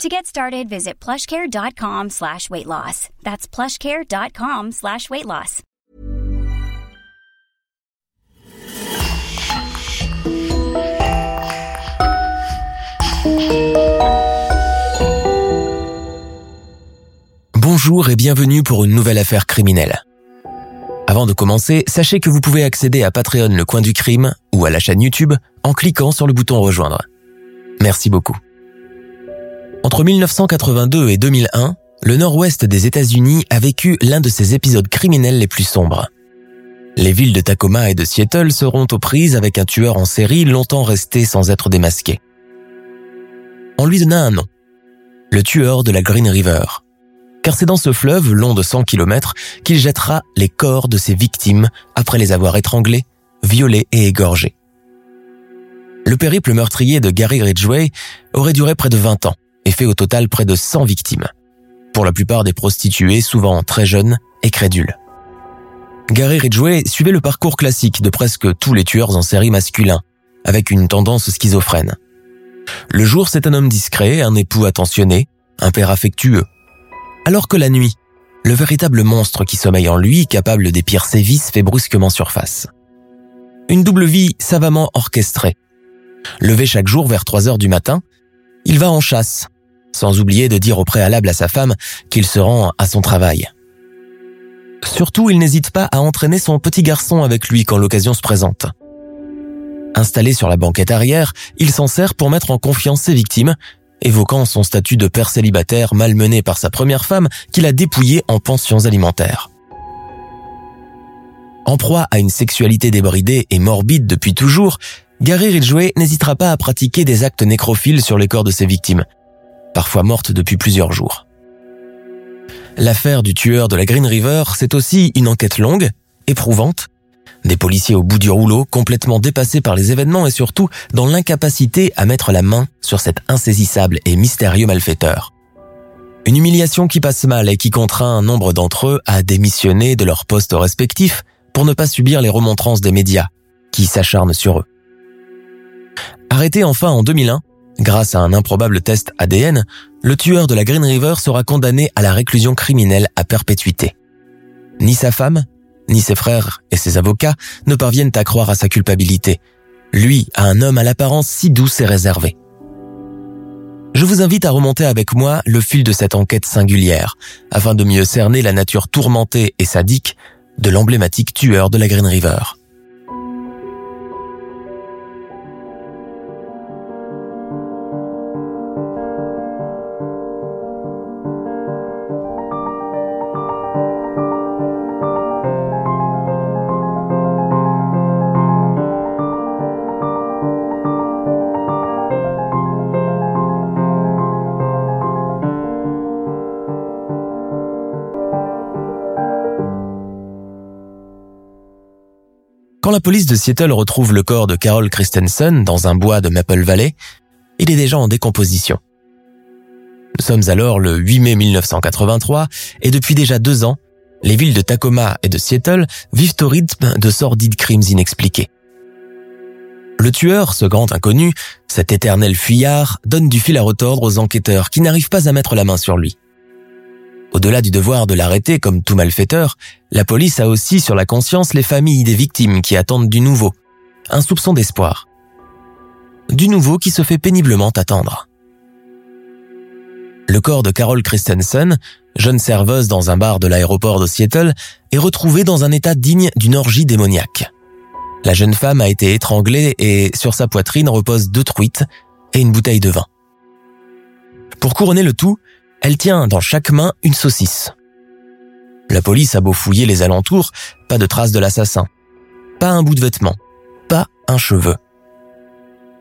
To get started, visit plushcare.com slash weight loss. That's plushcare.com slash weight loss. Bonjour et bienvenue pour une nouvelle affaire criminelle. Avant de commencer, sachez que vous pouvez accéder à Patreon Le Coin du Crime ou à la chaîne YouTube en cliquant sur le bouton Rejoindre. Merci beaucoup. Entre 1982 et 2001, le nord-ouest des États-Unis a vécu l'un de ses épisodes criminels les plus sombres. Les villes de Tacoma et de Seattle seront aux prises avec un tueur en série longtemps resté sans être démasqué. On lui donna un nom, le tueur de la Green River, car c'est dans ce fleuve long de 100 km qu'il jettera les corps de ses victimes après les avoir étranglés, violés et égorgés. Le périple meurtrier de Gary Ridgway aurait duré près de 20 ans et fait au total près de 100 victimes, pour la plupart des prostituées souvent très jeunes et crédules. Gary Ridgway suivait le parcours classique de presque tous les tueurs en série masculins, avec une tendance schizophrène. Le jour, c'est un homme discret, un époux attentionné, un père affectueux. Alors que la nuit, le véritable monstre qui sommeille en lui, capable des pires sévices, fait brusquement surface. Une double vie savamment orchestrée. Levé chaque jour vers 3 heures du matin, il va en chasse, sans oublier de dire au préalable à sa femme qu'il se rend à son travail. Surtout, il n'hésite pas à entraîner son petit garçon avec lui quand l'occasion se présente. Installé sur la banquette arrière, il s'en sert pour mettre en confiance ses victimes, évoquant son statut de père célibataire malmené par sa première femme qu'il a dépouillé en pensions alimentaires. En proie à une sexualité débridée et morbide depuis toujours, Gary Ridgway n'hésitera pas à pratiquer des actes nécrophiles sur les corps de ses victimes, parfois mortes depuis plusieurs jours. L'affaire du tueur de la Green River, c'est aussi une enquête longue, éprouvante, des policiers au bout du rouleau, complètement dépassés par les événements et surtout dans l'incapacité à mettre la main sur cet insaisissable et mystérieux malfaiteur. Une humiliation qui passe mal et qui contraint un nombre d'entre eux à démissionner de leurs postes respectifs pour ne pas subir les remontrances des médias qui s'acharnent sur eux. Arrêté enfin en 2001, grâce à un improbable test ADN, le tueur de la Green River sera condamné à la réclusion criminelle à perpétuité. Ni sa femme, ni ses frères et ses avocats ne parviennent à croire à sa culpabilité. Lui a un homme à l'apparence si douce et réservée. Je vous invite à remonter avec moi le fil de cette enquête singulière, afin de mieux cerner la nature tourmentée et sadique de l'emblématique tueur de la Green River. Police de Seattle retrouve le corps de Carol Christensen dans un bois de Maple Valley, il est déjà en décomposition. Nous sommes alors le 8 mai 1983 et depuis déjà deux ans, les villes de Tacoma et de Seattle vivent au rythme de sordides crimes inexpliqués. Le tueur, ce grand inconnu, cet éternel fuyard, donne du fil à retordre aux enquêteurs qui n'arrivent pas à mettre la main sur lui. Au-delà du devoir de l'arrêter comme tout malfaiteur, la police a aussi sur la conscience les familles des victimes qui attendent du nouveau. Un soupçon d'espoir. Du nouveau qui se fait péniblement attendre. Le corps de Carol Christensen, jeune serveuse dans un bar de l'aéroport de Seattle, est retrouvé dans un état digne d'une orgie démoniaque. La jeune femme a été étranglée et sur sa poitrine reposent deux truites et une bouteille de vin. Pour couronner le tout, elle tient dans chaque main une saucisse. La police a beau fouiller les alentours, pas de traces de l'assassin. Pas un bout de vêtement. Pas un cheveu.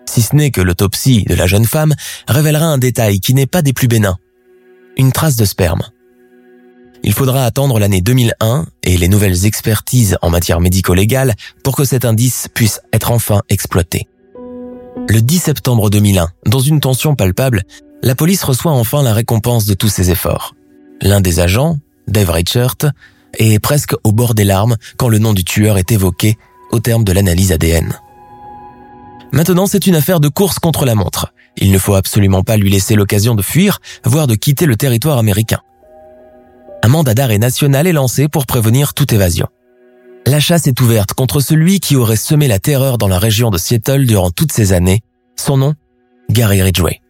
Si ce n'est que l'autopsie de la jeune femme révélera un détail qui n'est pas des plus bénins. Une trace de sperme. il faudra attendre l'année 2001 et les nouvelles expertises en matière médico-légale pour que cet indice puisse être enfin exploité. Le 10 septembre 2001, dans une tension palpable, la police reçoit enfin la récompense de tous ses efforts. L'un des agents, Dave Reichert, est presque au bord des larmes quand le nom du tueur est évoqué au terme de l'analyse ADN. Maintenant, c'est une affaire de course contre la montre. Il ne faut absolument pas lui laisser l'occasion de fuir, voire de quitter le territoire américain. Un mandat d'arrêt national est lancé pour prévenir toute évasion. La chasse est ouverte contre celui qui aurait semé la terreur dans la région de Seattle durant toutes ces années. Son nom, Gary Ridgway.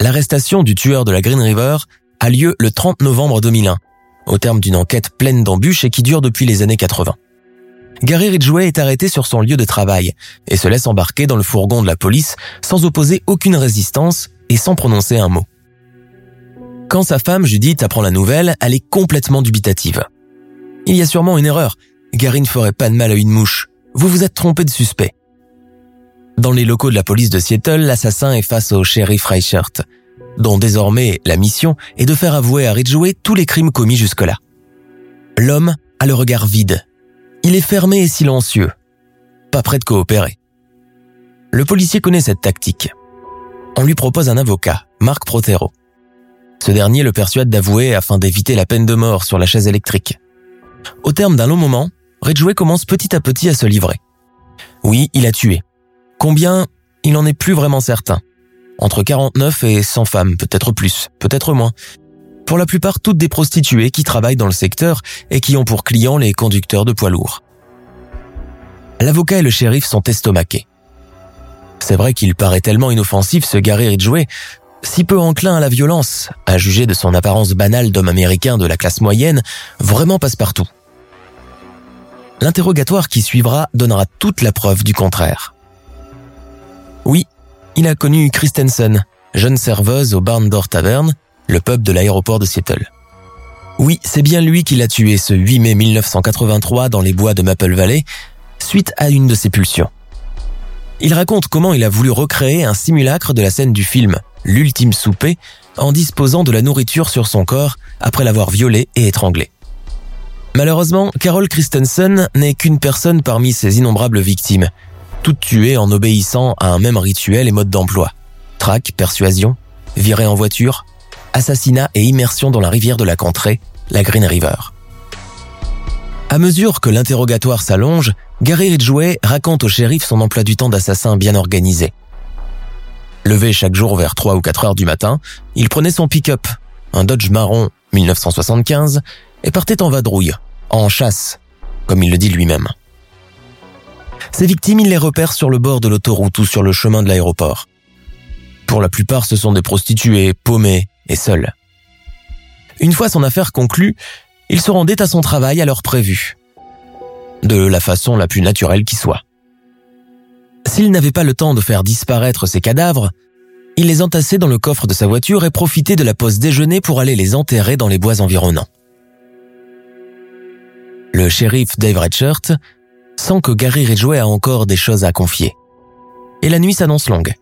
L'arrestation du tueur de la Green River a lieu le 30 novembre 2001, au terme d'une enquête pleine d'embûches et qui dure depuis les années 80. Gary Ridgway est arrêté sur son lieu de travail et se laisse embarquer dans le fourgon de la police sans opposer aucune résistance et sans prononcer un mot. Quand sa femme Judith apprend la nouvelle, elle est complètement dubitative. Il y a sûrement une erreur. Gary ne ferait pas de mal à une mouche. Vous vous êtes trompé de suspect. Dans les locaux de la police de Seattle, l'assassin est face au shérif Reichert, dont désormais la mission est de faire avouer à Ridgway tous les crimes commis jusque-là. L'homme a le regard vide. Il est fermé et silencieux, pas prêt de coopérer. Le policier connaît cette tactique. On lui propose un avocat, Marc Protero. Ce dernier le persuade d'avouer afin d'éviter la peine de mort sur la chaise électrique. Au terme d'un long moment, Ridgway commence petit à petit à se livrer. Oui, il a tué. Combien Il n'en est plus vraiment certain. Entre 49 et 100 femmes, peut-être plus, peut-être moins. Pour la plupart toutes des prostituées qui travaillent dans le secteur et qui ont pour clients les conducteurs de poids lourds. L'avocat et le shérif sont estomaqués. C'est vrai qu'il paraît tellement inoffensif ce Gary Ridgway, si peu enclin à la violence, à juger de son apparence banale d'homme américain de la classe moyenne, vraiment passe-partout. L'interrogatoire qui suivra donnera toute la preuve du contraire. Oui, il a connu Christensen, jeune serveuse au Barn Door Tavern, le pub de l'aéroport de Seattle. Oui, c'est bien lui qui l'a tué ce 8 mai 1983 dans les bois de Maple Valley, suite à une de ses pulsions. Il raconte comment il a voulu recréer un simulacre de la scène du film, l'ultime souper, en disposant de la nourriture sur son corps après l'avoir violé et étranglé. Malheureusement, Carol Christensen n'est qu'une personne parmi ses innombrables victimes, toutes tuées en obéissant à un même rituel et mode d'emploi. Traque, persuasion, virée en voiture, assassinat et immersion dans la rivière de la contrée, la Green River. À mesure que l'interrogatoire s'allonge, Gary Ridgway raconte au shérif son emploi du temps d'assassin bien organisé. Levé chaque jour vers 3 ou 4 heures du matin, il prenait son pick-up, un Dodge marron 1975, et partait en vadrouille, en chasse, comme il le dit lui-même. Ses victimes, il les repère sur le bord de l'autoroute ou sur le chemin de l'aéroport. Pour la plupart, ce sont des prostituées, paumées et seules. Une fois son affaire conclue, il se rendait à son travail à l'heure prévue. De la façon la plus naturelle qui soit. S'il n'avait pas le temps de faire disparaître ses cadavres, il les entassait dans le coffre de sa voiture et profitait de la pause déjeuner pour aller les enterrer dans les bois environnants. Le shérif Dave Redshirt sent que Gary Ridgway a encore des choses à confier. Et la nuit s'annonce longue.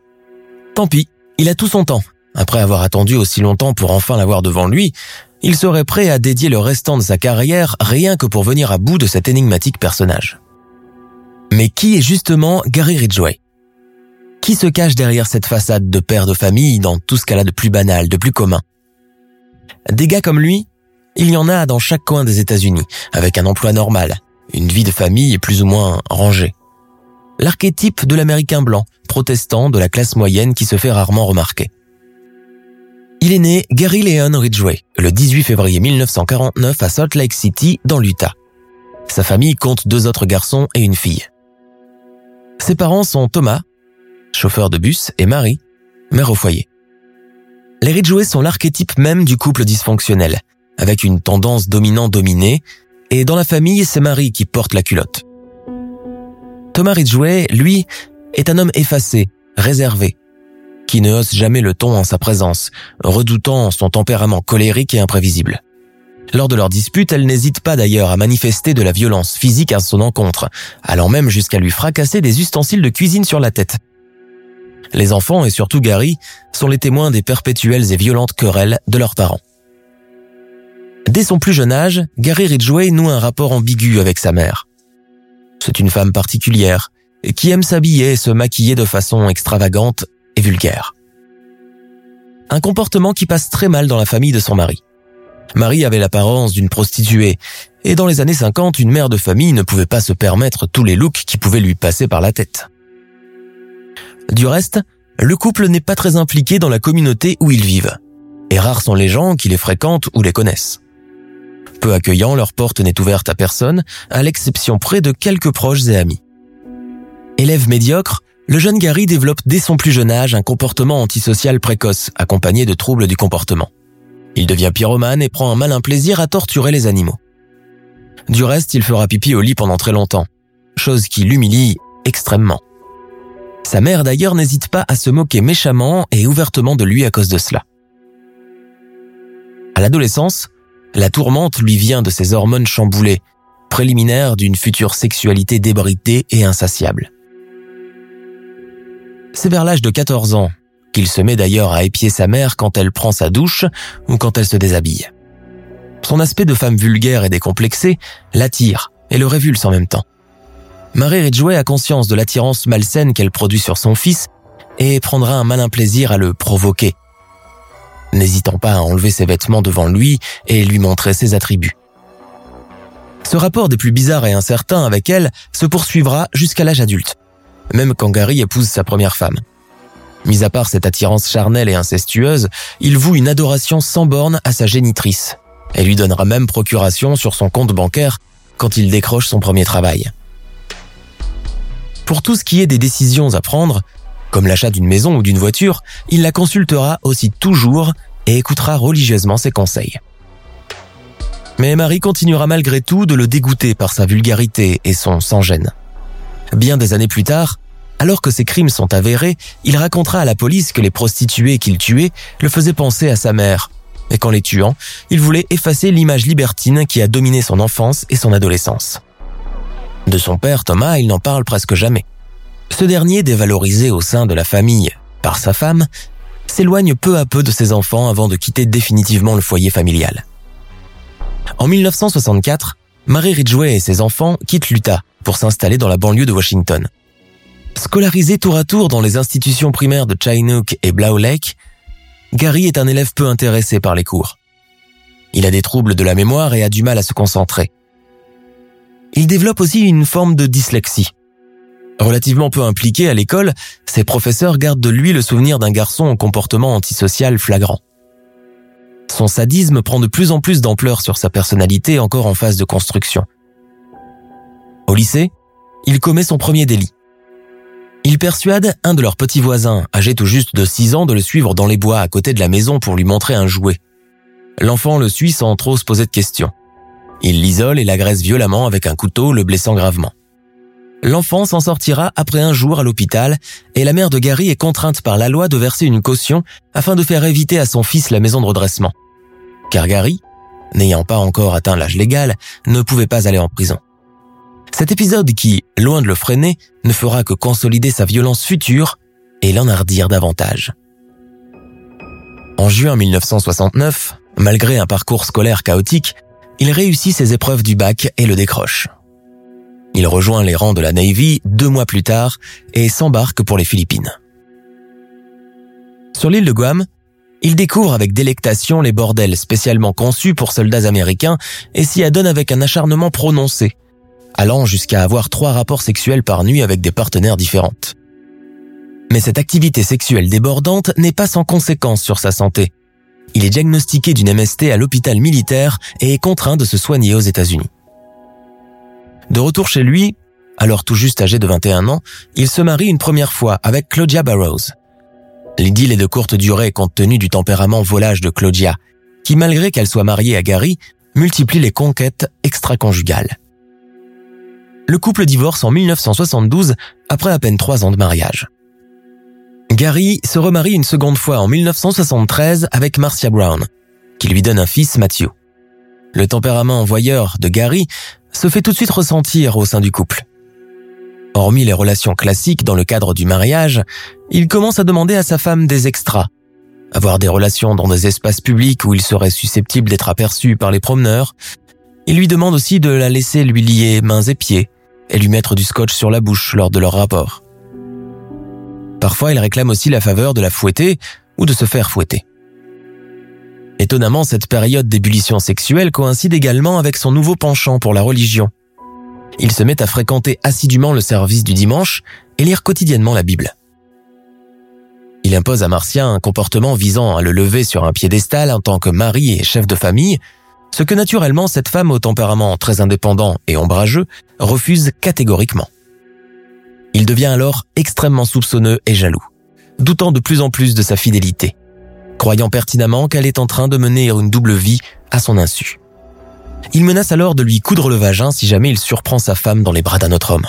Tant pis, il a tout son temps. Après avoir attendu aussi longtemps pour enfin l'avoir devant lui, il serait prêt à dédier le restant de sa carrière rien que pour venir à bout de cet énigmatique personnage. Mais qui est justement Gary Ridgway? Qui se cache derrière cette façade de père de famille dans tout ce qu'elle a de plus banal, de plus commun? Des gars comme lui, il y en a dans chaque coin des États-Unis, avec un emploi normal, une vie de famille plus ou moins rangée. L'archétype de l'Américain blanc, protestant de la classe moyenne qui se fait rarement remarquer. Il est né Gary Leon Ridgway le 18 février 1949 à Salt Lake City, dans l'Utah. Sa famille compte deux autres garçons et une fille. Ses parents sont Thomas, chauffeur de bus, et Marie, mère au foyer. Les Ridgway sont l'archétype même du couple dysfonctionnel, avec une tendance dominant-dominée, et dans la famille, c'est Marie qui porte la culotte. Thomas Ridgway, lui, est un homme effacé, réservé, qui ne hausse jamais le ton en sa présence, redoutant son tempérament colérique et imprévisible. Lors de leur dispute, elle n'hésite pas d'ailleurs à manifester de la violence physique à son encontre, allant même jusqu'à lui fracasser des ustensiles de cuisine sur la tête. Les enfants, et surtout Gary, sont les témoins des perpétuelles et violentes querelles de leurs parents. Dès son plus jeune âge, Gary Ridgway noue un rapport ambigu avec sa mère. C'est une femme particulière, qui aime s'habiller et se maquiller de façon extravagante et vulgaire. Un comportement qui passe très mal dans la famille de son mari. Marie avait l'apparence d'une prostituée, et dans les années 50, une mère de famille ne pouvait pas se permettre tous les looks qui pouvaient lui passer par la tête. Du reste, le couple n'est pas très impliqué dans la communauté où ils vivent, et rares sont les gens qui les fréquentent ou les connaissent. Peu accueillant, leur porte n'est ouverte à personne, à l'exception près de quelques proches et amis. Élève médiocre, le jeune Gary développe dès son plus jeune âge un comportement antisocial précoce, accompagné de troubles du comportement. Il devient pyromane et prend un malin plaisir à torturer les animaux. Du reste, il fera pipi au lit pendant très longtemps, chose qui l'humilie extrêmement. Sa mère d'ailleurs n'hésite pas à se moquer méchamment et ouvertement de lui à cause de cela. À l'adolescence, la tourmente lui vient de ses hormones chamboulées, préliminaires d'une future sexualité débridée et insatiable. C'est vers l'âge de 14 ans qu'il se met d'ailleurs à épier sa mère quand elle prend sa douche ou quand elle se déshabille. Son aspect de femme vulgaire et décomplexée l'attire et le révulse en même temps. Marie Ridgway a conscience de l'attirance malsaine qu'elle produit sur son fils et prendra un malin plaisir à le provoquer, n'hésitant pas à enlever ses vêtements devant lui et lui montrer ses attributs. Ce rapport des plus bizarres et incertains avec elle se poursuivra jusqu'à l'âge adulte, même quand Gary épouse sa première femme. Mis à part cette attirance charnelle et incestueuse, il voue une adoration sans borne à sa génitrice, et lui donnera même procuration sur son compte bancaire quand il décroche son premier travail. Pour tout ce qui est des décisions à prendre, comme l'achat d'une maison ou d'une voiture, il la consultera aussi toujours et écoutera religieusement ses conseils. Mais Marie continuera malgré tout de le dégoûter par sa vulgarité et son sans-gêne. Bien des années plus tard, alors que ses crimes sont avérés, il racontera à la police que les prostituées qu'il tuait le faisaient penser à sa mère, et qu'en les tuant, il voulait effacer l'image libertine qui a dominé son enfance et son adolescence. De son père, Thomas, il n'en parle presque jamais. Ce dernier, dévalorisé au sein de la famille par sa femme, s'éloigne peu à peu de ses enfants avant de quitter définitivement le foyer familial. En 1964, Mary Ridgway et ses enfants quittent l'Utah pour s'installer dans la banlieue de Washington. Scolarisé tour à tour dans les institutions primaires de Chinook et Blau Lake, Gary est un élève peu intéressé par les cours. Il a des troubles de la mémoire et a du mal à se concentrer. Il développe aussi une forme de dyslexie. Relativement peu impliqué à l'école, ses professeurs gardent de lui le souvenir d'un garçon au comportement antisocial flagrant. Son sadisme prend de plus en plus d'ampleur sur sa personnalité encore en phase de construction. Au lycée, il commet son premier délit. Il persuade un de leurs petits voisins, âgé tout juste de 6 ans, de le suivre dans les bois à côté de la maison pour lui montrer un jouet. L'enfant le suit sans trop se poser de questions. Il l'isole et l'agresse violemment avec un couteau, le blessant gravement. L'enfant s'en sortira après un jour à l'hôpital et la mère de Gary est contrainte par la loi de verser une caution afin de faire éviter à son fils la maison de redressement. Car Gary, n'ayant pas encore atteint l'âge légal, ne pouvait pas aller en prison. Cet épisode qui, loin de le freiner, ne fera que consolider sa violence future et l'enhardir davantage. En juin 1969, malgré un parcours scolaire chaotique, il réussit ses épreuves du bac et le décroche. Il rejoint les rangs de la Navy deux mois plus tard et s'embarque pour les Philippines. Sur l'île de Guam, il découvre avec délectation les bordels spécialement conçus pour soldats américains et s'y adonne avec un acharnement prononcé, allant jusqu'à avoir trois rapports sexuels par nuit avec des partenaires différentes. Mais cette activité sexuelle débordante n'est pas sans conséquences sur sa santé. Il est diagnostiqué d'une MST à l'hôpital militaire et est contraint de se soigner aux États-Unis. De retour chez lui, alors tout juste âgé de 21 ans, il se marie une première fois avec Claudia Barrows. L'idylle est de courte durée compte tenu du tempérament volage de Claudia, qui malgré qu'elle soit mariée à Gary, multiplie les conquêtes extra-conjugales. Le couple divorce en 1972 après à peine trois ans de mariage. Gary se remarie une seconde fois en 1973 avec Marcia Brown, qui lui donne un fils Matthew. Le tempérament voyeur de Gary se fait tout de suite ressentir au sein du couple. Hormis les relations classiques dans le cadre du mariage, il commence à demander à sa femme des extras, avoir des relations dans des espaces publics où il serait susceptible d'être aperçu par les promeneurs. Il lui demande aussi de la laisser lui lier mains et pieds et lui mettre du scotch sur la bouche lors de leur rapport. Parfois, il réclame aussi la faveur de la fouetter ou de se faire fouetter. Étonnamment, cette période d'ébullition sexuelle coïncide également avec son nouveau penchant pour la religion. Il se met à fréquenter assidûment le service du dimanche et lire quotidiennement la Bible. Il impose à Marcia un comportement visant à le lever sur un piédestal en tant que mari et chef de famille, ce que naturellement cette femme au tempérament très indépendant et ombrageux refuse catégoriquement. Il devient alors extrêmement soupçonneux et jaloux, doutant de plus en plus de sa fidélité, croyant pertinemment qu'elle est en train de mener une double vie à son insu. Il menace alors de lui coudre le vagin si jamais il surprend sa femme dans les bras d'un autre homme.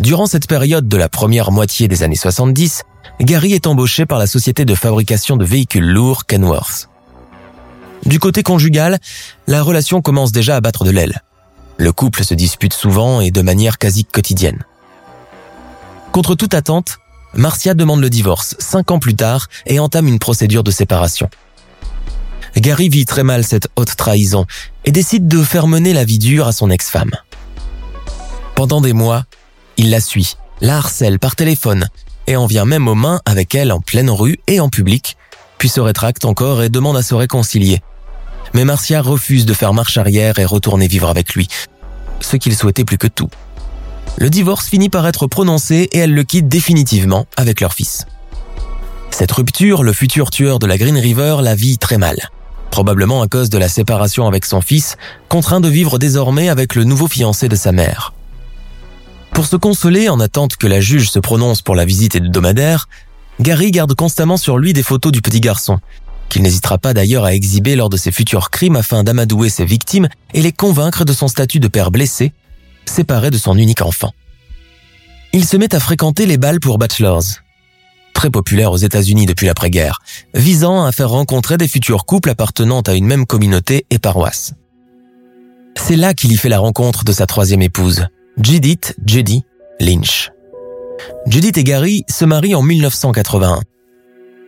Durant cette période de la première moitié des années 70, Gary est embauché par la société de fabrication de véhicules lourds Kenworth. Du côté conjugal, la relation commence déjà à battre de l'aile. Le couple se dispute souvent et de manière quasi quotidienne. Contre toute attente, Marcia demande le divorce cinq ans plus tard et entame une procédure de séparation. Gary vit très mal cette haute trahison et décide de faire mener la vie dure à son ex-femme. Pendant des mois, il la suit, la harcèle par téléphone et en vient même aux mains avec elle en pleine rue et en public, puis se rétracte encore et demande à se réconcilier. Mais Marcia refuse de faire marche arrière et retourner vivre avec lui, ce qu'il souhaitait plus que tout. Le divorce finit par être prononcé et elle le quitte définitivement avec leur fils. Cette rupture, le futur tueur de la Green River la vit très mal. Probablement à cause de la séparation avec son fils, contraint de vivre désormais avec le nouveau fiancé de sa mère. Pour se consoler en attente que la juge se prononce pour la visite hebdomadaire, Gary garde constamment sur lui des photos du petit garçon, qu'il n'hésitera pas d'ailleurs à exhiber lors de ses futurs crimes afin d'amadouer ses victimes et les convaincre de son statut de père blessé, séparé de son unique enfant. Il se met à fréquenter les balles pour bachelors, très populaires aux États-Unis depuis l'après-guerre, visant à faire rencontrer des futurs couples appartenant à une même communauté et paroisse. C'est là qu'il y fait la rencontre de sa troisième épouse, Judith Judy Lynch. Judith et Gary se marient en 1981.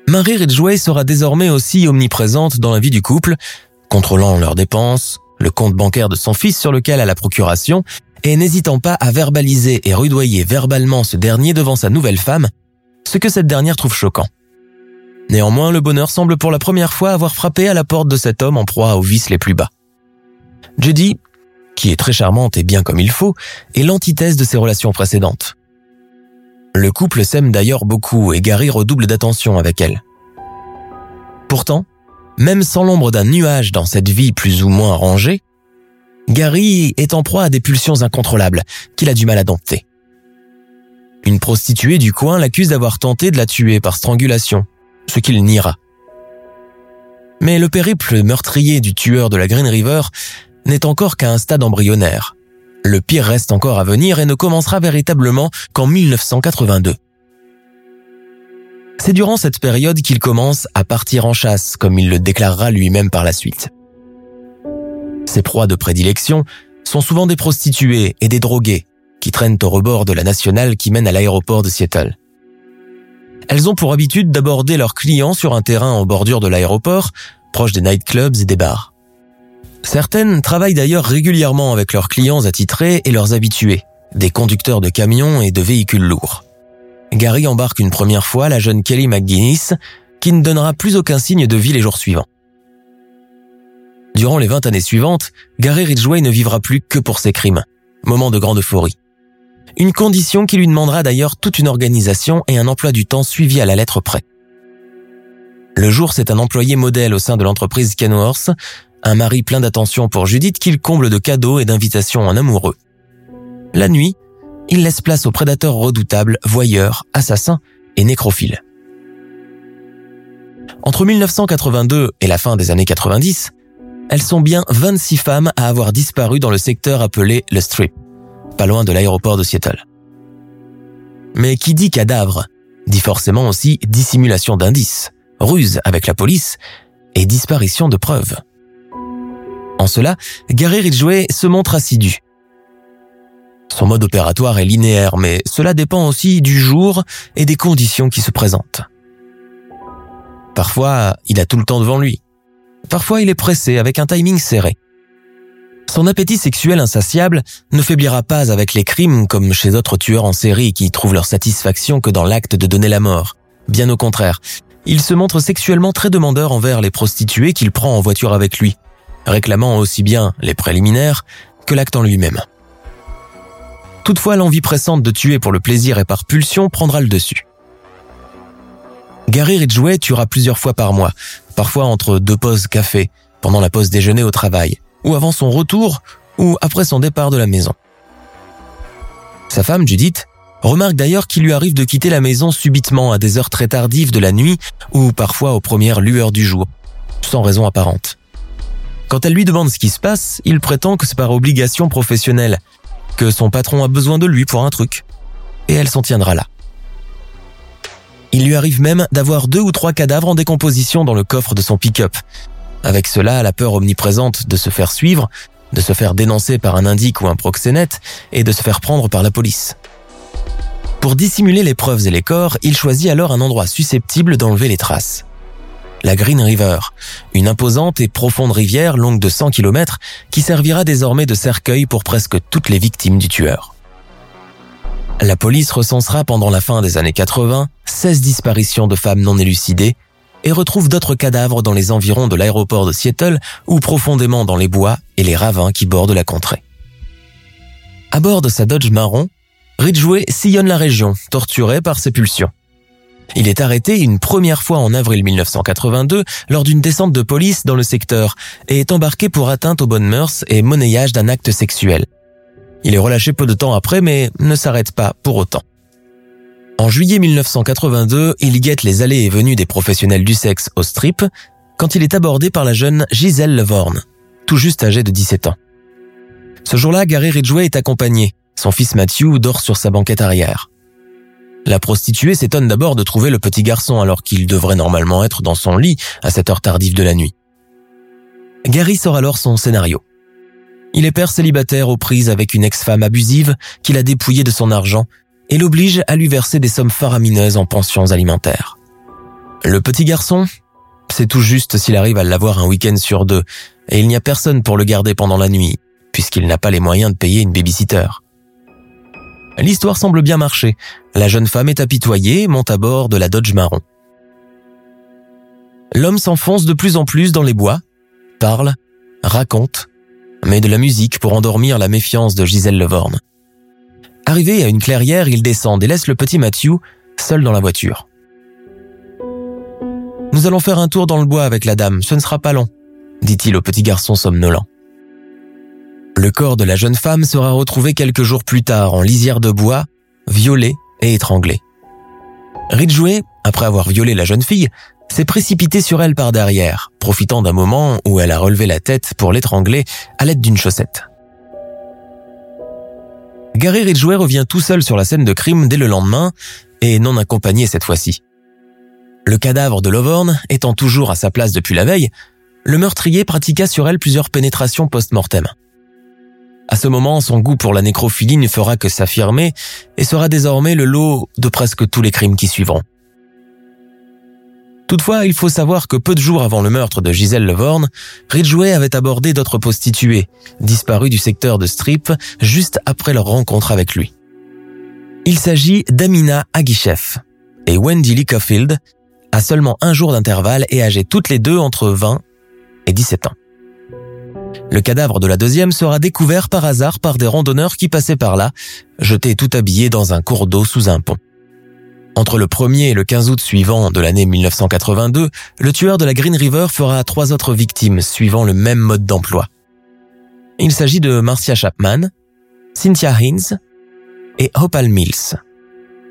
Marie Ridgway sera désormais aussi omniprésente dans la vie du couple, contrôlant leurs dépenses, le compte bancaire de son fils sur lequel a la procuration, et n'hésitant pas à verbaliser et rudoyer verbalement ce dernier devant sa nouvelle femme, ce que cette dernière trouve choquant. Néanmoins, le bonheur semble pour la première fois avoir frappé à la porte de cet homme en proie aux vices les plus bas. Judy qui est très charmante et bien comme il faut, est l'antithèse de ses relations précédentes. Le couple s'aime d'ailleurs beaucoup et Gary redouble d'attention avec elle. Pourtant, même sans l'ombre d'un nuage dans cette vie plus ou moins rangée, Gary est en proie à des pulsions incontrôlables qu'il a du mal à dompter. Une prostituée du coin l'accuse d'avoir tenté de la tuer par strangulation, ce qu'il niera. Mais le périple meurtrier du tueur de la Green River n'est encore qu'à un stade embryonnaire. Le pire reste encore à venir et ne commencera véritablement qu'en 1982. C'est durant cette période qu'il commence à partir en chasse, comme il le déclarera lui-même par la suite. Ses proies de prédilection sont souvent des prostituées et des drogués qui traînent au rebord de la nationale qui mène à l'aéroport de Seattle. Elles ont pour habitude d'aborder leurs clients sur un terrain en bordure de l'aéroport, proche des nightclubs et des bars. Certaines travaillent d'ailleurs régulièrement avec leurs clients attitrés et leurs habitués, des conducteurs de camions et de véhicules lourds. Gary embarque une première fois la jeune Kelly McGuinness, qui ne donnera plus aucun signe de vie les jours suivants. Durant les 20 années suivantes, Gary Ridgway ne vivra plus que pour ses crimes. Moment de grande euphorie. Une condition qui lui demandera d'ailleurs toute une organisation et un emploi du temps suivi à la lettre près. Le jour, c'est un employé modèle au sein de l'entreprise Kenworth, un mari plein d'attention pour Judith qu'il comble de cadeaux et d'invitations en amoureux. La nuit, il laisse place aux prédateurs redoutables, voyeurs, assassins et nécrophiles. Entre 1982 et la fin des années 90, elles sont bien 26 femmes à avoir disparu dans le secteur appelé le Strip, pas loin de l'aéroport de Seattle. Mais qui dit cadavre dit forcément aussi dissimulation d'indices, ruse avec la police et disparition de preuves. En cela, Gary Ridgway se montre assidu. Son mode opératoire est linéaire, mais cela dépend aussi du jour et des conditions qui se présentent. Parfois, il a tout le temps devant lui. Parfois, il est pressé avec un timing serré. Son appétit sexuel insatiable ne faiblira pas avec les crimes comme chez d'autres tueurs en série qui trouvent leur satisfaction que dans l'acte de donner la mort. Bien au contraire, il se montre sexuellement très demandeur envers les prostituées qu'il prend en voiture avec lui, réclamant aussi bien les préliminaires que l'acte en lui-même. Toutefois, l'envie pressante de tuer pour le plaisir et par pulsion prendra le dessus. Gary Ridgway tuera plusieurs fois par mois, parfois entre deux pauses café, pendant la pause déjeuner au travail, ou avant son retour, ou après son départ de la maison. Sa femme, Judith, remarque d'ailleurs qu'il lui arrive de quitter la maison subitement à des heures très tardives de la nuit ou parfois aux premières lueurs du jour, sans raison apparente. Quand elle lui demande ce qui se passe, il prétend que c'est par obligation professionnelle, que son patron a besoin de lui pour un truc, et elle s'en tiendra là. Il lui arrive même d'avoir deux ou trois cadavres en décomposition dans le coffre de son pick-up, avec cela, la peur omniprésente de se faire suivre, de se faire dénoncer par un indique ou un proxénète et de se faire prendre par la police. Pour dissimuler les preuves et les corps, il choisit alors un endroit susceptible d'enlever les traces. La Green River, une imposante et profonde rivière longue de 100 km qui servira désormais de cercueil pour presque toutes les victimes du tueur. La police recensera pendant la fin des années 80 16 disparitions de femmes non élucidées et retrouve d'autres cadavres dans les environs de l'aéroport de Seattle ou profondément dans les bois et les ravins qui bordent la contrée. À bord de sa Dodge marron, Ridgway sillonne la région, torturé par ses pulsions. Il est arrêté une première fois en avril 1982 lors d'une descente de police dans le secteur et est embarqué pour atteinte aux bonnes mœurs et monnayage d'un acte sexuel. Il est relâché peu de temps après mais ne s'arrête pas pour autant. En juillet 1982, il guette les allées et venues des professionnels du sexe au strip quand il est abordé par la jeune Giselle Levorn, tout juste âgée de 17 ans. Ce jour-là, Gary Ridgway est accompagné. Son fils Matthew dort sur sa banquette arrière. La prostituée s'étonne d'abord de trouver le petit garçon alors qu'il devrait normalement être dans son lit à cette heure tardive de la nuit. Gary sort alors son scénario. Il est père célibataire aux prises avec une ex-femme abusive qu'il a dépouillée de son argent et l'oblige à lui verser des sommes faramineuses en pensions alimentaires. Le petit garçon, c'est tout juste s'il arrive à l'avoir un week-end sur deux, et il n'y a personne pour le garder pendant la nuit, puisqu'il n'a pas les moyens de payer une babysitter. L'histoire semble bien marcher. La jeune femme est apitoyée et monte à bord de la Dodge marron. L'homme s'enfonce de plus en plus dans les bois, parle, raconte, met de la musique pour endormir la méfiance de Gisèle Levorne. Arrivé à une clairière, il descend et laisse le petit Matthew seul dans la voiture. Nous allons faire un tour dans le bois avec la dame, ce ne sera pas long, dit-il au petit garçon somnolent. Le corps de la jeune femme sera retrouvé quelques jours plus tard en lisière de bois, violé et étranglé. Ridgway, après avoir violé la jeune fille, s'est précipité sur elle par derrière, profitant d'un moment où elle a relevé la tête pour l'étrangler à l'aide d'une chaussette. Gary Ridgway revient tout seul sur la scène de crime dès le lendemain, et non accompagné cette fois-ci. Le cadavre de Lovorne étant toujours à sa place depuis la veille, le meurtrier pratiqua sur elle plusieurs pénétrations post-mortem. À ce moment, son goût pour la nécrophilie ne fera que s'affirmer et sera désormais le lot de presque tous les crimes qui suivront. Toutefois, il faut savoir que peu de jours avant le meurtre de Gisèle Levorn, Ridgway avait abordé d'autres prostituées, disparues du secteur de Strip juste après leur rencontre avec lui. Il s'agit d'Amina Agishev et Wendy Licafield, à seulement un jour d'intervalle et âgées toutes les deux entre 20 et 17 ans. Le cadavre de la deuxième sera découvert par hasard par des randonneurs qui passaient par là, jetés tout habillés dans un cours d'eau sous un pont. Entre le 1er et le 15 août suivant de l'année 1982, le tueur de la Green River fera trois autres victimes suivant le même mode d'emploi. Il s'agit de Marcia Chapman, Cynthia Hines et Hopal Mills.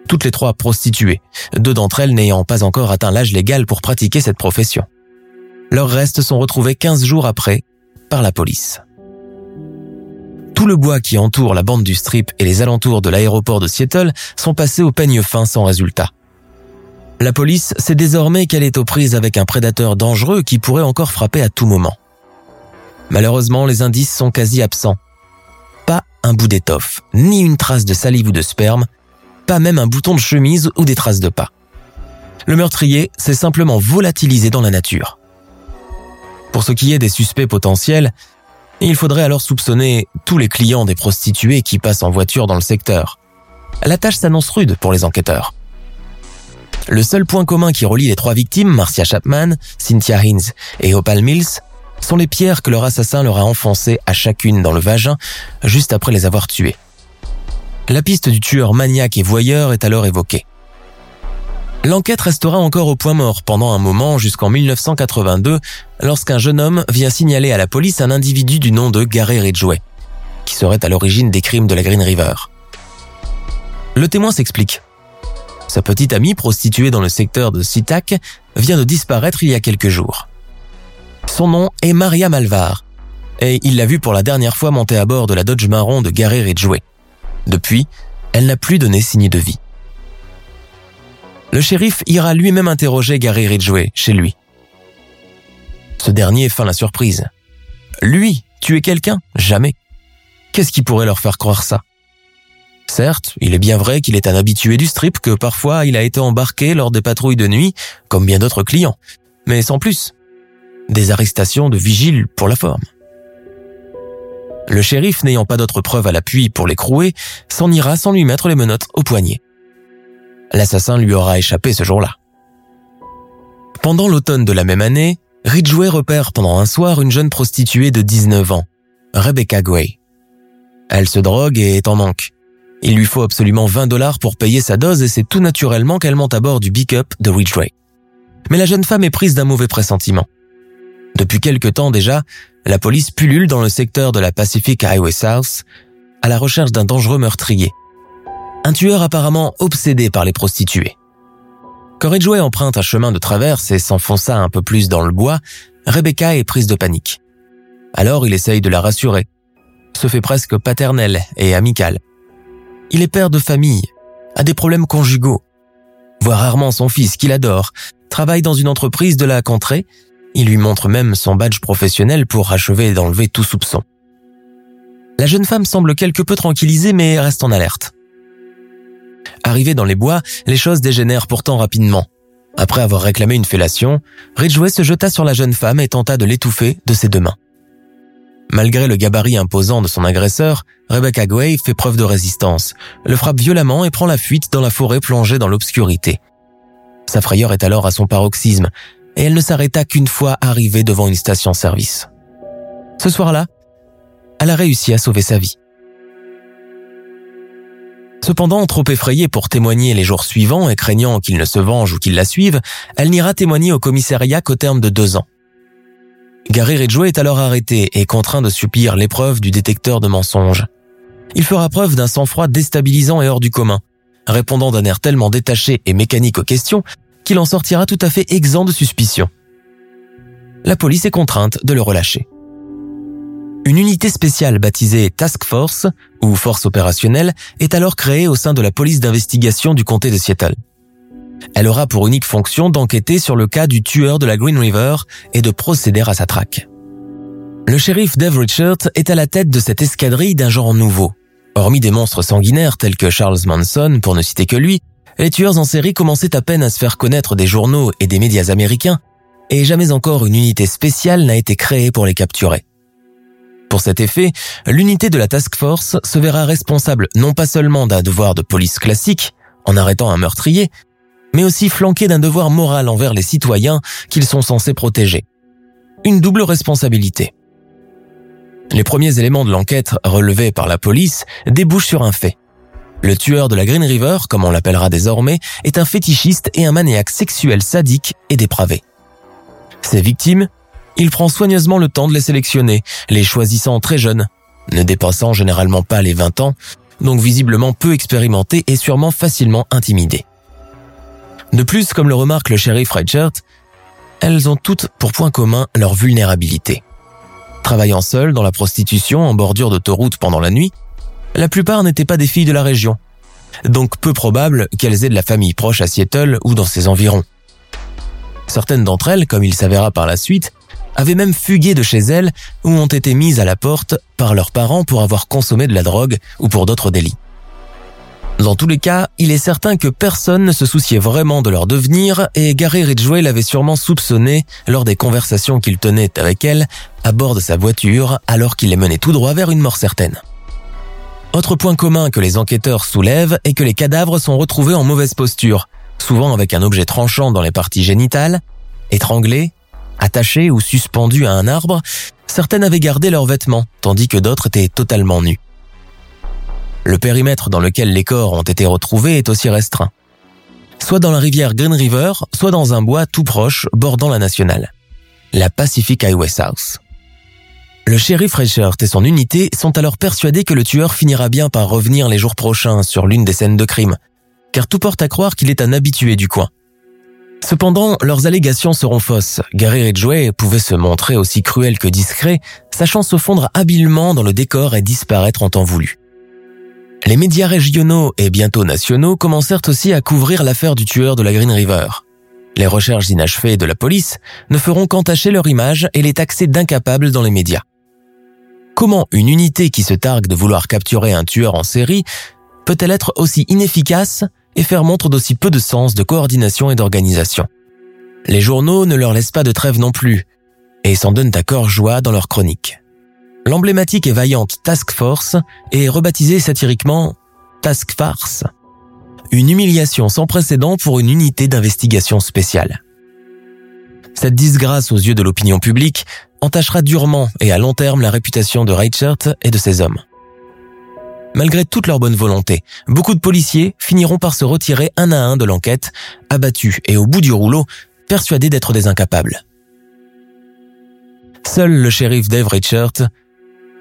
Toutes les trois prostituées, deux d'entre elles n'ayant pas encore atteint l'âge légal pour pratiquer cette profession. Leurs restes sont retrouvés 15 jours après par la police. Tout le bois qui entoure la bande du strip et les alentours de l'aéroport de Seattle sont passés au peigne fin sans résultat. La police sait désormais qu'elle est aux prises avec un prédateur dangereux qui pourrait encore frapper à tout moment. Malheureusement, les indices sont quasi absents. Pas un bout d'étoffe, ni une trace de salive ou de sperme, pas même un bouton de chemise ou des traces de pas. Le meurtrier s'est simplement volatilisé dans la nature. Pour ce qui est des suspects potentiels, il faudrait alors soupçonner tous les clients des prostituées qui passent en voiture dans le secteur. La tâche s'annonce rude pour les enquêteurs. Le seul point commun qui relie les trois victimes, Marcia Chapman, Cynthia Hines et Opal Mills, sont les pierres que leur assassin leur a enfoncées à chacune dans le vagin juste après les avoir tuées. La piste du tueur maniaque et voyeur est alors évoquée. L'enquête restera encore au point mort pendant un moment jusqu'en 1982 lorsqu'un jeune homme vient signaler à la police un individu du nom de Gary Ridgway, qui serait à l'origine des crimes de la Green River. Le témoin s'explique. Sa petite amie prostituée dans le secteur de Sitak vient de disparaître il y a quelques jours. Son nom est Maria Malvar, et il l'a vue pour la dernière fois monter à bord de la Dodge marron de Gary Ridgway. Depuis, elle n'a plus donné signe de vie le shérif ira lui-même interroger Gary Ridgway chez lui. Ce dernier feint la surprise. Lui, tuer quelqu'un? Jamais. Qu'est-ce qui pourrait leur faire croire ça? Certes, il est bien vrai qu'il est un habitué du strip, que parfois il a été embarqué lors des patrouilles de nuit, comme bien d'autres clients, mais sans plus. Des arrestations de vigiles pour la forme. Le shérif, n'ayant pas d'autres preuves à l'appui pour l'écrouer, s'en ira sans lui mettre les menottes au poignet. L'assassin lui aura échappé ce jour-là. Pendant l'automne de la même année, Ridgway repère pendant un soir une jeune prostituée de 19 ans, Rebecca Gray. Elle se drogue et est en manque. Il lui faut absolument 20 dollars pour payer sa dose et c'est tout naturellement qu'elle monte à bord du pick-up de Ridgway. Mais la jeune femme est prise d'un mauvais pressentiment. Depuis quelque temps déjà, la police pullule dans le secteur de la Pacific Highway South à la recherche d'un dangereux meurtrier un tueur apparemment obsédé par les prostituées. Quand Ridgway emprunte un chemin de traverse et s'enfonça un peu plus dans le bois, Rebecca est prise de panique. Alors il essaye de la rassurer, se fait presque paternel et amical. Il est père de famille, a des problèmes conjugaux, voit rarement son fils qu'il adore, travaille dans une entreprise de la contrée, il lui montre même son badge professionnel pour achever d'enlever tout soupçon. La jeune femme semble quelque peu tranquillisée mais reste en alerte. Arrivé dans les bois, les choses dégénèrent pourtant rapidement. Après avoir réclamé une fellation, Ridgway se jeta sur la jeune femme et tenta de l'étouffer de ses deux mains. Malgré le gabarit imposant de son agresseur, Rebecca Gray fait preuve de résistance, le frappe violemment et prend la fuite dans la forêt plongée dans l'obscurité. Sa frayeur est alors à son paroxysme, et elle ne s'arrêta qu'une fois arrivée devant une station-service. Ce soir-là, elle a réussi à sauver sa vie. Cependant, trop effrayée pour témoigner les jours suivants et craignant qu'il ne se venge ou qu'il la suive, elle n'ira témoigner au commissariat qu'au terme de deux ans. Gary Ridgway est alors arrêté et contraint de subir l'épreuve du détecteur de mensonges. Il fera preuve d'un sang-froid déstabilisant et hors du commun, répondant d'un air tellement détaché et mécanique aux questions qu'il en sortira tout à fait exempt de suspicion. La police est contrainte de le relâcher. Une unité spéciale baptisée Task Force, ou Force opérationnelle, est alors créée au sein de la police d'investigation du comté de Seattle. Elle aura pour unique fonction d'enquêter sur le cas du tueur de la Green River et de procéder à sa traque. Le shérif Dave Richards est à la tête de cette escadrille d'un genre nouveau. Hormis des monstres sanguinaires tels que Charles Manson, pour ne citer que lui, les tueurs en série commençaient à peine à se faire connaître des journaux et des médias américains, et jamais encore une unité spéciale n'a été créée pour les capturer. Pour cet effet, l'unité de la task force se verra responsable non pas seulement d'un devoir de police classique, en arrêtant un meurtrier, mais aussi flanqué d'un devoir moral envers les citoyens qu'ils sont censés protéger. Une double responsabilité. Les premiers éléments de l'enquête relevés par la police débouchent sur un fait. Le tueur de la Green River, comme on l'appellera désormais, est un fétichiste et un maniaque sexuel sadique et dépravé. Ses victimes il prend soigneusement le temps de les sélectionner, les choisissant très jeunes, ne dépassant généralement pas les 20 ans, donc visiblement peu expérimentés et sûrement facilement intimidés. De plus, comme le remarque le shérif Reichert, elles ont toutes pour point commun leur vulnérabilité. Travaillant seules dans la prostitution en bordure d'autoroute pendant la nuit, la plupart n'étaient pas des filles de la région, donc peu probable qu'elles aient de la famille proche à Seattle ou dans ses environs. Certaines d'entre elles, comme il s'avéra par la suite, avaient même fugué de chez elles ou ont été mises à la porte par leurs parents pour avoir consommé de la drogue ou pour d'autres délits. Dans tous les cas, il est certain que personne ne se souciait vraiment de leur devenir et Gary Ridgway l'avait sûrement soupçonné lors des conversations qu'il tenait avec elle à bord de sa voiture alors qu'il les menait tout droit vers une mort certaine. Autre point commun que les enquêteurs soulèvent est que les cadavres sont retrouvés en mauvaise posture, souvent avec un objet tranchant dans les parties génitales, étranglés, attachés ou suspendus à un arbre, certaines avaient gardé leurs vêtements, tandis que d'autres étaient totalement nus. Le périmètre dans lequel les corps ont été retrouvés est aussi restreint. Soit dans la rivière Green River, soit dans un bois tout proche bordant la nationale. La Pacific Highway South. Le shérif Reichert et son unité sont alors persuadés que le tueur finira bien par revenir les jours prochains sur l'une des scènes de crime, car tout porte à croire qu'il est un habitué du coin. Cependant, leurs allégations seront fausses. Gary Ridgway pouvait se montrer aussi cruel que discret, sachant se fondre habilement dans le décor et disparaître en temps voulu. Les médias régionaux et bientôt nationaux commencèrent aussi à couvrir l'affaire du tueur de la Green River. Les recherches inachevées de la police ne feront qu'entacher leur image et les taxer d'incapables dans les médias. Comment une unité qui se targue de vouloir capturer un tueur en série peut-elle être aussi inefficace et faire montre d'aussi peu de sens de coordination et d'organisation Les journaux ne leur laissent pas de trêve non plus et s'en donnent à corps joie dans leurs chroniques l'emblématique et vaillante Task Force est rebaptisée satiriquement Task Farce. Une humiliation sans précédent pour une unité d'investigation spéciale. Cette disgrâce aux yeux de l'opinion publique entachera durement et à long terme la réputation de Reichert et de ses hommes. Malgré toute leur bonne volonté, beaucoup de policiers finiront par se retirer un à un de l'enquête, abattus et au bout du rouleau, persuadés d'être des incapables. Seul le shérif Dave Reichert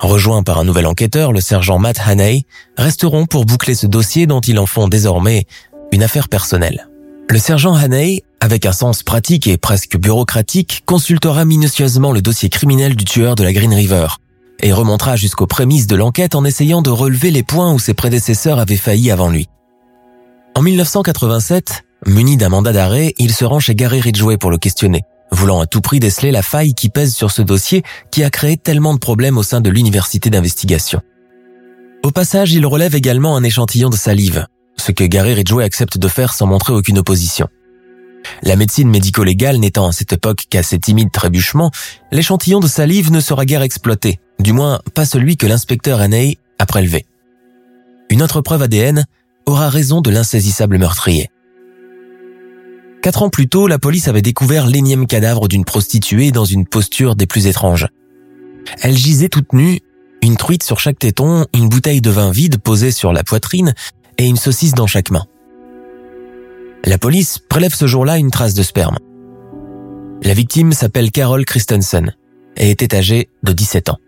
rejoints par un nouvel enquêteur, le sergent Matt Haney, resteront pour boucler ce dossier dont ils en font désormais une affaire personnelle. Le sergent Haney, avec un sens pratique et presque bureaucratique, consultera minutieusement le dossier criminel du tueur de la Green River et remontera jusqu'aux prémices de l'enquête en essayant de relever les points où ses prédécesseurs avaient failli avant lui. En 1987, muni d'un mandat d'arrêt, il se rend chez Gary Ridgway pour le questionner voulant à tout prix déceler la faille qui pèse sur ce dossier qui a créé tellement de problèmes au sein de l'université d'investigation. Au passage, il relève également un échantillon de salive, ce que Gary Ridgway accepte de faire sans montrer aucune opposition. La médecine médico-légale n'étant à cette époque qu'assez timide trébuchement, l'échantillon de salive ne sera guère exploité, du moins pas celui que l'inspecteur Haney a prélevé. Une autre preuve ADN aura raison de l'insaisissable meurtrier. Quatre ans plus tôt, la police avait découvert l'énième cadavre d'une prostituée dans une posture des plus étranges. Elle gisait toute nue, une truite sur chaque téton, une bouteille de vin vide posée sur la poitrine et une saucisse dans chaque main. La police prélève ce jour-là une trace de sperme. La victime s'appelle Carol Christensen et était âgée de 17 ans.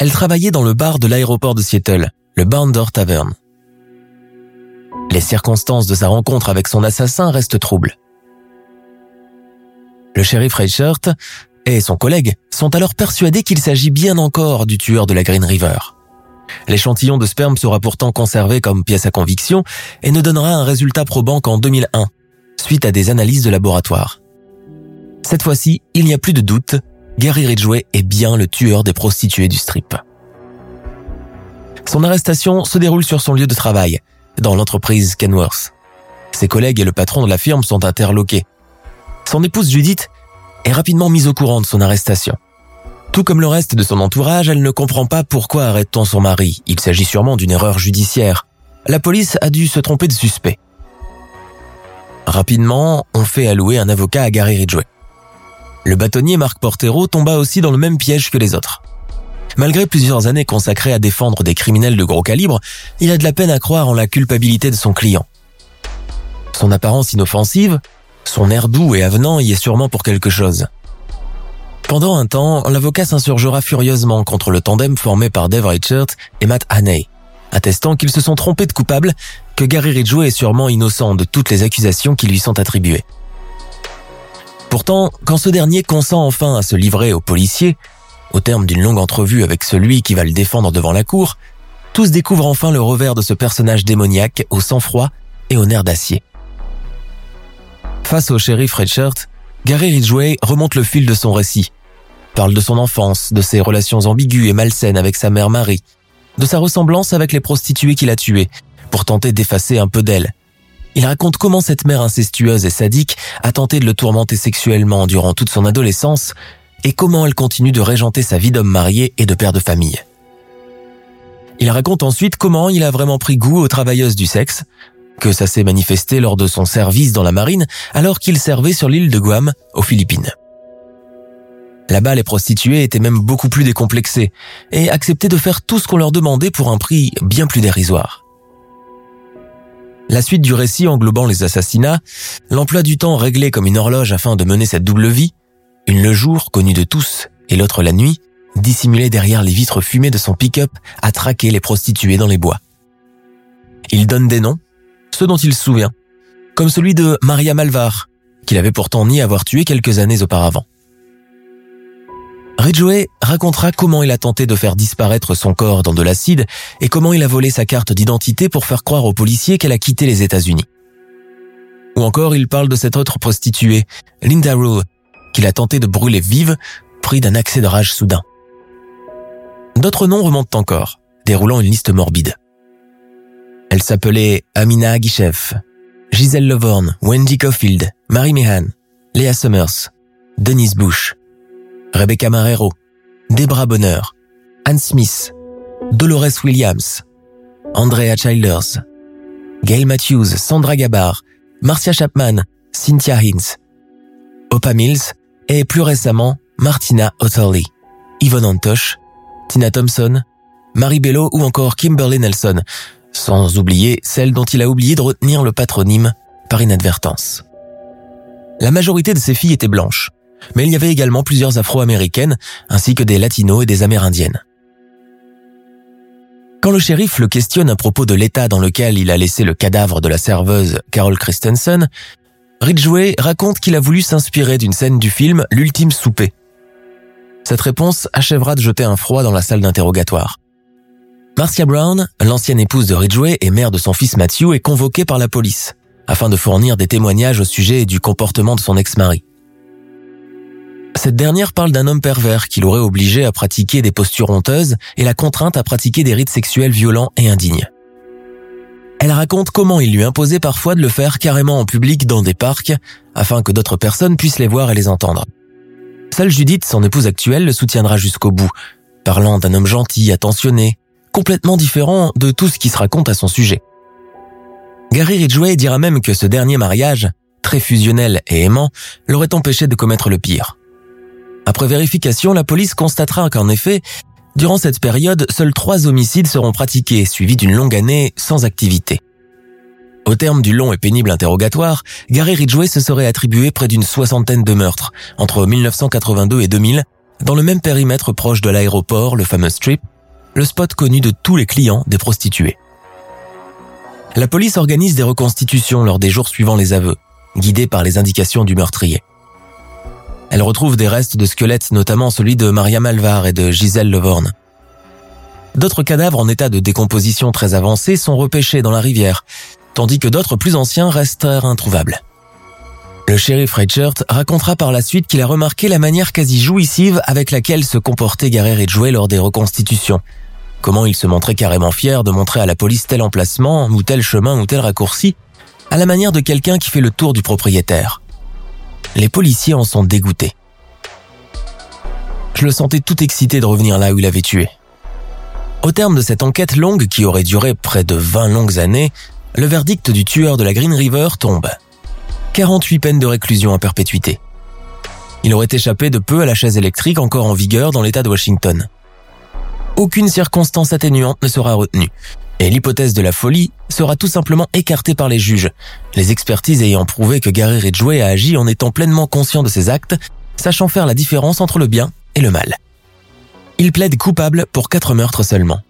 Elle travaillait dans le bar de l'aéroport de Seattle, le Bounder Tavern. Les circonstances de sa rencontre avec son assassin restent troubles. Le shérif Reichert et son collègue sont alors persuadés qu'il s'agit bien encore du tueur de la Green River. L'échantillon de sperme sera pourtant conservé comme pièce à conviction et ne donnera un résultat probant qu'en 2001, suite à des analyses de laboratoire. Cette fois-ci, il n'y a plus de doute, Gary Ridgway est bien le tueur des prostituées du strip. Son arrestation se déroule sur son lieu de travail, dans l'entreprise Kenworth. Ses collègues et le patron de la firme sont interloqués. Son épouse Judith est rapidement mise au courant de son arrestation. Tout comme le reste de son entourage, elle ne comprend pas pourquoi arrête-t-on son mari. Il s'agit sûrement d'une erreur judiciaire. La police a dû se tromper de suspect. Rapidement, on fait allouer un avocat à Gary Ridgway. Le bâtonnier Marc Portero tomba aussi dans le même piège que les autres. Malgré plusieurs années consacrées à défendre des criminels de gros calibre, il a de la peine à croire en la culpabilité de son client. Son apparence inoffensive, son air doux et avenant y est sûrement pour quelque chose. Pendant un temps, l'avocat s'insurgera furieusement contre le tandem formé par Dave Richard et Matt Haney, attestant qu'ils se sont trompés de coupable, que Gary Ridgway est sûrement innocent de toutes les accusations qui lui sont attribuées. Pourtant, quand ce dernier consent enfin à se livrer aux policiers, au terme d'une longue entrevue avec celui qui va le défendre devant la cour, tous découvrent enfin le revers de ce personnage démoniaque au sang-froid et au nerf d'acier. Face au shérif Redshirt, Gary Ridgway remonte le fil de son récit, parle de son enfance, de ses relations ambiguës et malsaines avec sa mère Marie, de sa ressemblance avec les prostituées qu'il a tuées, pour tenter d'effacer un peu d'elle. Il raconte comment cette mère incestueuse et sadique a tenté de le tourmenter sexuellement durant toute son adolescence et comment elle continue de régenter sa vie d'homme marié et de père de famille. Il raconte ensuite comment il a vraiment pris goût aux travailleuses du sexe, que ça s'est manifesté lors de son service dans la marine alors qu'il servait sur l'île de Guam, aux Philippines. Là-bas, les prostituées étaient même beaucoup plus décomplexées et acceptaient de faire tout ce qu'on leur demandait pour un prix bien plus dérisoire. La suite du récit englobant les assassinats, l'emploi du temps réglé comme une horloge afin de mener cette double vie, une le jour connue de tous et l'autre la nuit, dissimulée derrière les vitres fumées de son pick-up à traquer les prostituées dans les bois. Il donne des noms, ceux dont il se souvient, comme celui de Maria Malvar, qu'il avait pourtant nié avoir tué quelques années auparavant. Ridgway racontera comment il a tenté de faire disparaître son corps dans de l'acide et comment il a volé sa carte d'identité pour faire croire aux policiers qu'elle a quitté les États-Unis. Ou encore, il parle de cette autre prostituée, Linda Rule, qu'il a tenté de brûler vive, pris d'un accès de rage soudain. D'autres noms remontent encore, déroulant une liste morbide. Elle s'appelait Amina Agishev, Giselle Levorn, Wendy Caulfield, Mary Mehan, Leah Summers, Denise Bush, Rebecca Marrero, Debra Bonner, Anne Smith, Dolores Williams, Andrea Childers, Gail Matthews, Sandra Gabar, Marcia Chapman, Cynthia Hines, Opa Mills et plus récemment Martina Otterly, Yvonne Antosh, Tina Thompson, Marie Bello ou encore Kimberly Nelson, sans oublier celle dont il a oublié de retenir le patronyme par inadvertance. La majorité de ces filles étaient blanches, mais il y avait également plusieurs afro-américaines ainsi que des latinos et des amérindiennes. Quand le shérif le questionne à propos de l'état dans lequel il a laissé le cadavre de la serveuse Carol Christensen, Ridgway raconte qu'il a voulu s'inspirer d'une scène du film L'ultime souper. Cette réponse achèvera de jeter un froid dans la salle d'interrogatoire. Marcia Brown, l'ancienne épouse de Ridgway et mère de son fils Matthew, est convoquée par la police afin de fournir des témoignages au sujet du comportement de son ex-mari. Cette dernière parle d'un homme pervers qui l'aurait obligé à pratiquer des postures honteuses et la contrainte à pratiquer des rites sexuels violents et indignes. Elle raconte comment il lui imposait parfois de le faire carrément en public dans des parcs afin que d'autres personnes puissent les voir et les entendre. Seule Judith, son épouse actuelle, le soutiendra jusqu'au bout, parlant d'un homme gentil, attentionné, complètement différent de tout ce qui se raconte à son sujet. Gary Ridgway dira même que ce dernier mariage, très fusionnel et aimant, l'aurait empêché de commettre le pire. Après vérification, la police constatera qu'en effet, durant cette période, seuls trois homicides seront pratiqués, suivis d'une longue année sans activité. Au terme du long et pénible interrogatoire, Gary Ridgway se serait attribué près d'une soixantaine de meurtres entre 1982 et 2000 dans le même périmètre proche de l'aéroport, le fameux Strip, le spot connu de tous les clients des prostituées. La police organise des reconstitutions lors des jours suivant les aveux, guidés par les indications du meurtrier. Elle retrouve des restes de squelettes, notamment celui de Maria Malvar et de Gisèle Levorn. D'autres cadavres en état de décomposition très avancée sont repêchés dans la rivière, tandis que d'autres plus anciens restèrent introuvables. Le shérif Reichert racontera par la suite qu'il a remarqué la manière quasi jouissive avec laquelle se comportait Gary Ridgway lors des reconstitutions. Comment il se montrait carrément fier de montrer à la police tel emplacement, ou tel chemin, ou tel raccourci, à la manière de quelqu'un qui fait le tour du propriétaire. Les policiers en sont dégoûtés. Je le sentais tout excité de revenir là où il avait tué. Au terme de cette enquête longue qui aurait duré près de 20 longues années, le verdict du tueur de la Green River tombe. 48 peines de réclusion à perpétuité. Il aurait échappé de peu à la chaise électrique encore en vigueur dans l'État de Washington. Aucune circonstance atténuante ne sera retenue, et l'hypothèse de la folie sera tout simplement écartée par les juges, les expertises ayant prouvé que Gary Ridgway a agi en étant pleinement conscient de ses actes, sachant faire la différence entre le bien et le mal. Il plaide coupable pour quatre meurtres seulement.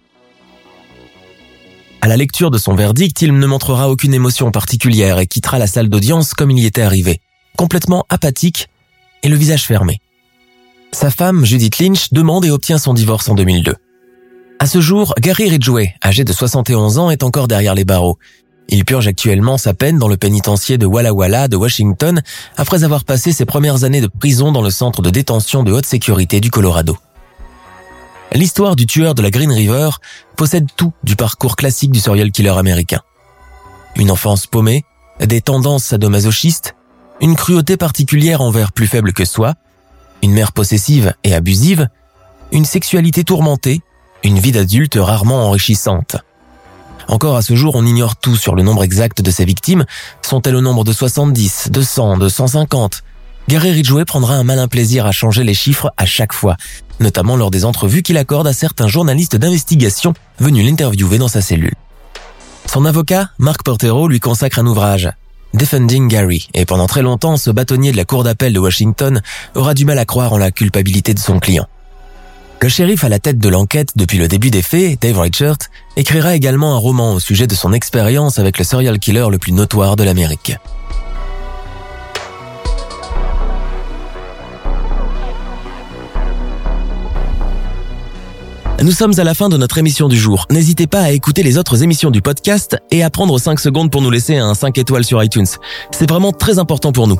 À la lecture de son verdict, il ne montrera aucune émotion particulière et quittera la salle d'audience comme il y était arrivé, complètement apathique et le visage fermé. Sa femme, Judith Lynch, demande et obtient son divorce en 2002. À ce jour, Gary Ridgway, âgé de 71 ans, est encore derrière les barreaux. Il purge actuellement sa peine dans le pénitencier de Walla Walla de Washington après avoir passé ses premières années de prison dans le centre de détention de haute sécurité du Colorado. L'histoire du tueur de la Green River possède tout du parcours classique du serial killer américain. Une enfance paumée, des tendances sadomasochistes, une cruauté particulière envers plus faibles que soi, une mère possessive et abusive, une sexualité tourmentée, une vie d'adulte rarement enrichissante. Encore à ce jour, on ignore tout sur le nombre exact de ses victimes. Sont-elles au nombre de 70, de 100, de 150 Gary Ridgway prendra un malin plaisir à changer les chiffres à chaque fois, notamment lors des entrevues qu'il accorde à certains journalistes d'investigation venus l'interviewer dans sa cellule. Son avocat, Mark Portero, lui consacre un ouvrage, Defending Gary, et pendant très longtemps, ce bâtonnier de la Cour d'appel de Washington aura du mal à croire en la culpabilité de son client. Le shérif à la tête de l'enquête depuis le début des faits, Dave Reichert, écrira également un roman au sujet de son expérience avec le serial killer le plus notoire de l'Amérique. Nous sommes à la fin de notre émission du jour. N'hésitez pas à écouter les autres émissions du podcast et à prendre 5 secondes pour nous laisser un 5 étoiles sur iTunes. C'est vraiment très important pour nous.